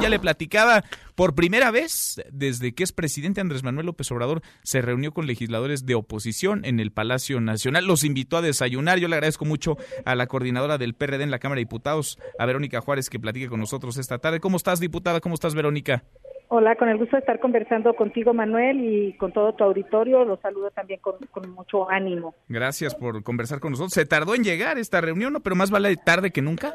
Ya le platicaba, por primera vez desde que es presidente Andrés Manuel López Obrador, se reunió con legisladores de oposición en el Palacio Nacional, los invitó a desayunar. Yo le agradezco mucho a la coordinadora del PRD en la Cámara de Diputados, a Verónica Juárez, que platique con nosotros esta tarde. ¿Cómo estás, diputada? ¿Cómo estás, Verónica? Hola, con el gusto de estar conversando contigo, Manuel, y con todo tu auditorio. Los saludo también con, mucho ánimo. Gracias por conversar con nosotros. Se tardó en llegar esta reunión, ¿no? Pero más vale tarde que nunca.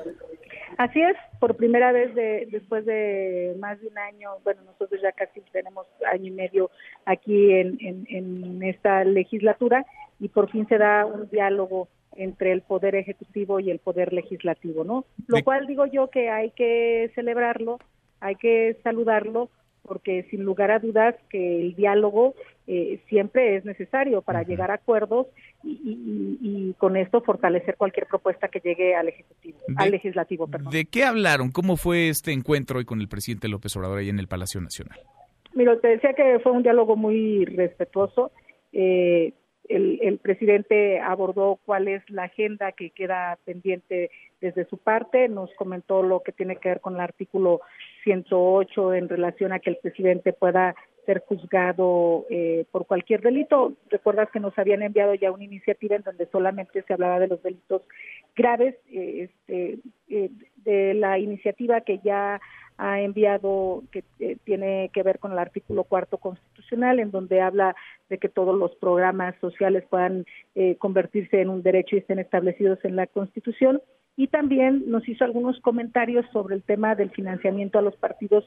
Así es, por primera vez de, después de más de un año, bueno, nosotros ya casi tenemos año y medio aquí en, en esta legislatura y por fin se da un diálogo entre el poder ejecutivo y el poder legislativo, ¿no? Lo cual digo yo que hay que celebrarlo, hay que saludarlo porque sin lugar a dudas que el diálogo eh, siempre es necesario para llegar a acuerdos y, con esto fortalecer cualquier propuesta que llegue al ejecutivo, al legislativo. Perdón. ¿De qué hablaron? ¿Cómo fue este encuentro hoy con el presidente López Obrador ahí en el Palacio Nacional? Mira, te decía que fue un diálogo muy respetuoso. Eh, el, el, presidente abordó cuál es la agenda que queda pendiente desde su parte, nos comentó lo que tiene que ver con el artículo 108 en relación a que el presidente pueda ser juzgado eh, por cualquier delito. Recuerdas que nos habían enviado ya una iniciativa en donde solamente se hablaba de los delitos graves, eh, este, eh, de la iniciativa que ya ha enviado que tiene que ver con el artículo cuarto constitucional, en donde habla de que todos los programas sociales puedan convertirse en un derecho y estén establecidos en la Constitución. Y también nos hizo algunos comentarios sobre el tema del financiamiento a los partidos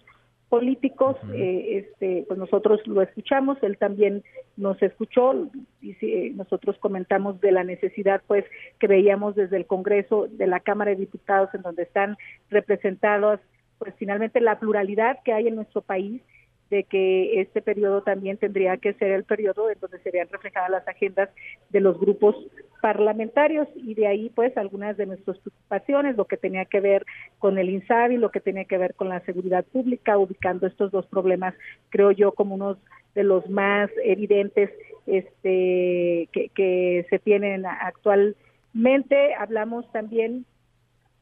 políticos, eh, este, pues nosotros lo escuchamos, él también nos escuchó y eh, nosotros comentamos de la necesidad, pues, que veíamos desde el Congreso, de la Cámara de Diputados, en donde están representados, pues, finalmente la pluralidad que hay en nuestro país de que este periodo también tendría que ser el periodo en donde serían reflejadas las agendas de los grupos parlamentarios y de ahí pues algunas de nuestras preocupaciones, lo que tenía que ver con el INSABI, lo que tenía que ver con la seguridad pública, ubicando estos dos problemas, creo yo, como unos de los más evidentes este, que, que se tienen actualmente. Hablamos también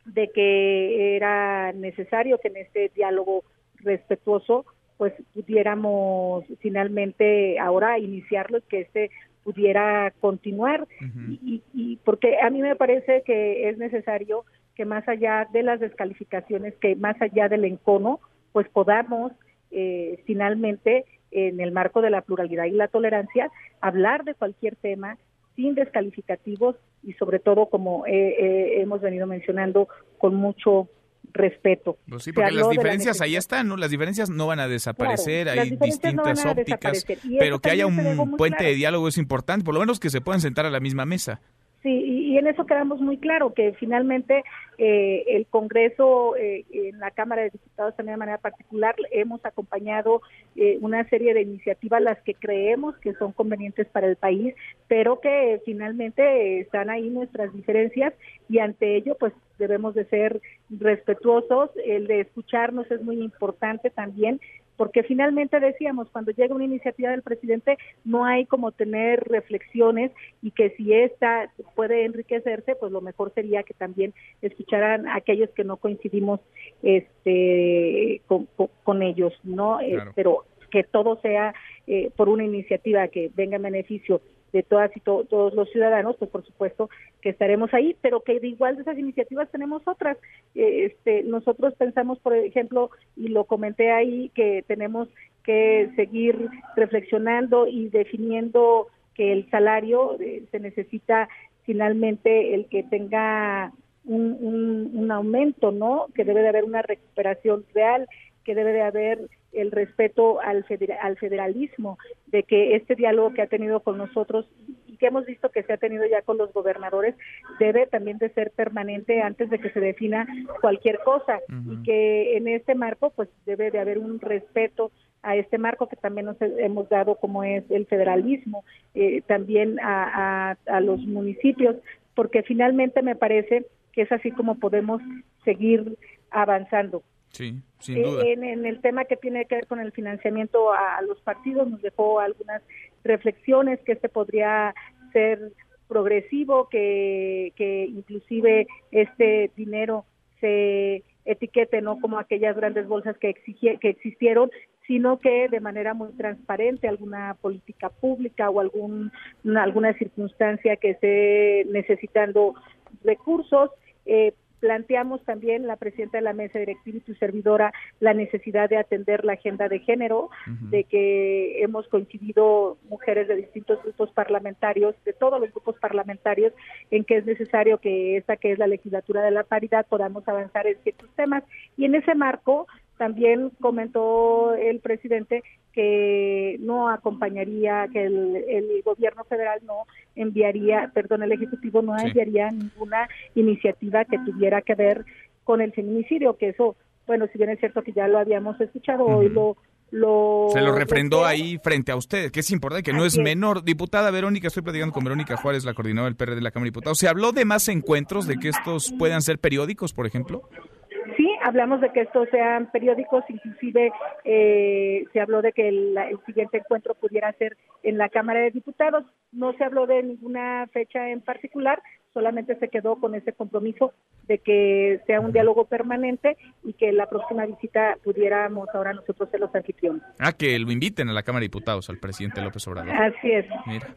de que era necesario que en este diálogo respetuoso pues pudiéramos finalmente ahora iniciarlo y que este pudiera continuar. Y, y, porque a mí me parece que es necesario que más allá de las descalificaciones, que más allá del encono, pues podamos eh, finalmente en el marco de la pluralidad y la tolerancia hablar de cualquier tema sin descalificativos y sobre todo como hemos venido mencionando con mucho respeto. Pues sí, porque las diferencias ahí están, ¿no? Las diferencias no van a desaparecer, hay distintas ópticas, pero que haya un puente de diálogo es importante, por lo menos que se puedan sentar a la misma mesa. Sí, y, en eso quedamos muy claro, que finalmente eh, el Congreso, eh, en la Cámara de Diputados también de manera particular, hemos acompañado eh, una serie de iniciativas las que creemos que son convenientes para el país, pero que finalmente están ahí nuestras diferencias y ante ello pues debemos de ser respetuosos, el de escucharnos es muy importante también porque finalmente decíamos, cuando llega una iniciativa del presidente, no hay como tener reflexiones y que si esta puede enriquecerse, pues lo mejor sería que también escucharan a aquellos que no coincidimos este con, ellos, ¿no? Eh, pero que todo sea eh, por una iniciativa que venga en beneficio de todas y todos los ciudadanos, pues por supuesto que estaremos ahí, pero que de igual de esas iniciativas tenemos otras. Eh, este, nosotros pensamos, por ejemplo, y lo comenté ahí, que tenemos que seguir reflexionando y definiendo que el salario eh, se necesita finalmente el que tenga un, un, un aumento, ¿no? Que debe de haber una recuperación real, que debe de haber el respeto al, al federalismo, de que este diálogo que ha tenido con nosotros y que hemos visto que se ha tenido ya con los gobernadores debe también de ser permanente antes de que se defina cualquier cosa y que en este marco pues debe de haber un respeto a este marco que también nos hemos dado como es el federalismo, eh, también a, a los municipios, porque finalmente me parece que es así como podemos seguir avanzando. Sí, sin duda. En, el tema que tiene que ver con el financiamiento a, los partidos, nos dejó algunas reflexiones que este podría ser progresivo, que, que inclusive este dinero se etiquete, no como aquellas grandes bolsas que, que existieron, sino que de manera muy transparente alguna política pública o algún, alguna circunstancia que esté necesitando recursos. Eh, planteamos también la presidenta de la mesa directiva y tu servidora la necesidad de atender la agenda de género, de que hemos coincidido mujeres de distintos grupos parlamentarios, de todos los grupos parlamentarios, en que es necesario que esta que es la legislatura de la paridad podamos avanzar en ciertos temas. Y en ese marco también comentó el presidente que no acompañaría, que el, gobierno federal no enviaría, perdón, el Ejecutivo no enviaría ninguna iniciativa que tuviera que ver con el feminicidio, que eso, bueno, si bien es cierto que ya lo habíamos escuchado, hoy lo lo se lo refrendó ahí frente a usted, que es importante, que no es, menor. Diputada Verónica, estoy platicando con Verónica Juárez, la coordinadora del PRD de la Cámara de Diputados. ¿Se habló de más encuentros, de que estos puedan ser periódicos, por ejemplo? Hablamos de que estos sean periódicos, inclusive eh, se habló de que el, siguiente encuentro pudiera ser en la Cámara de Diputados. No se habló de ninguna fecha en particular, solamente se quedó con ese compromiso de que sea un diálogo permanente y que la próxima visita pudiéramos ahora nosotros ser los anfitriones. Ah, que lo inviten a la Cámara de Diputados, al presidente López Obrador. Así es.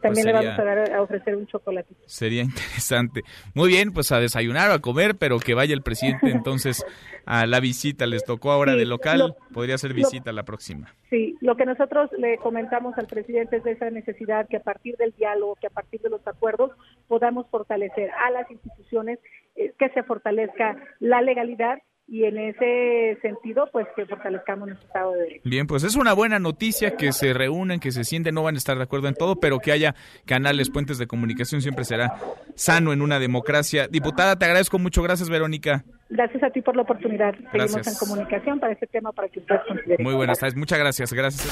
También pues le vamos a, ofrecer un chocolatito. Sería interesante. Muy bien, pues a desayunar o a comer, pero que vaya el presidente entonces a la visita. Les tocó ahora de local, podría ser visita la próxima. Sí, lo que nosotros le comentamos al presidente es de esa necesidad que a partir del diálogo, que a partir de los acuerdos podamos fortalecer a las instituciones, eh, que se fortalezca la legalidad y en ese sentido, pues que fortalezcamos nuestro Estado de Derecho. Bien, pues es una buena noticia que se reúnen, que se sienten, no van a estar de acuerdo en todo, pero que haya canales, puentes de comunicación, siempre será sano en una democracia. Diputada, te agradezco mucho. Gracias, Verónica. Gracias a ti por la oportunidad. Seguimos en comunicación para este tema, para que ustedes consideren. Muy buenas tardes. Muchas gracias. Gracias.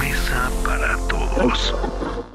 Mesa para todos.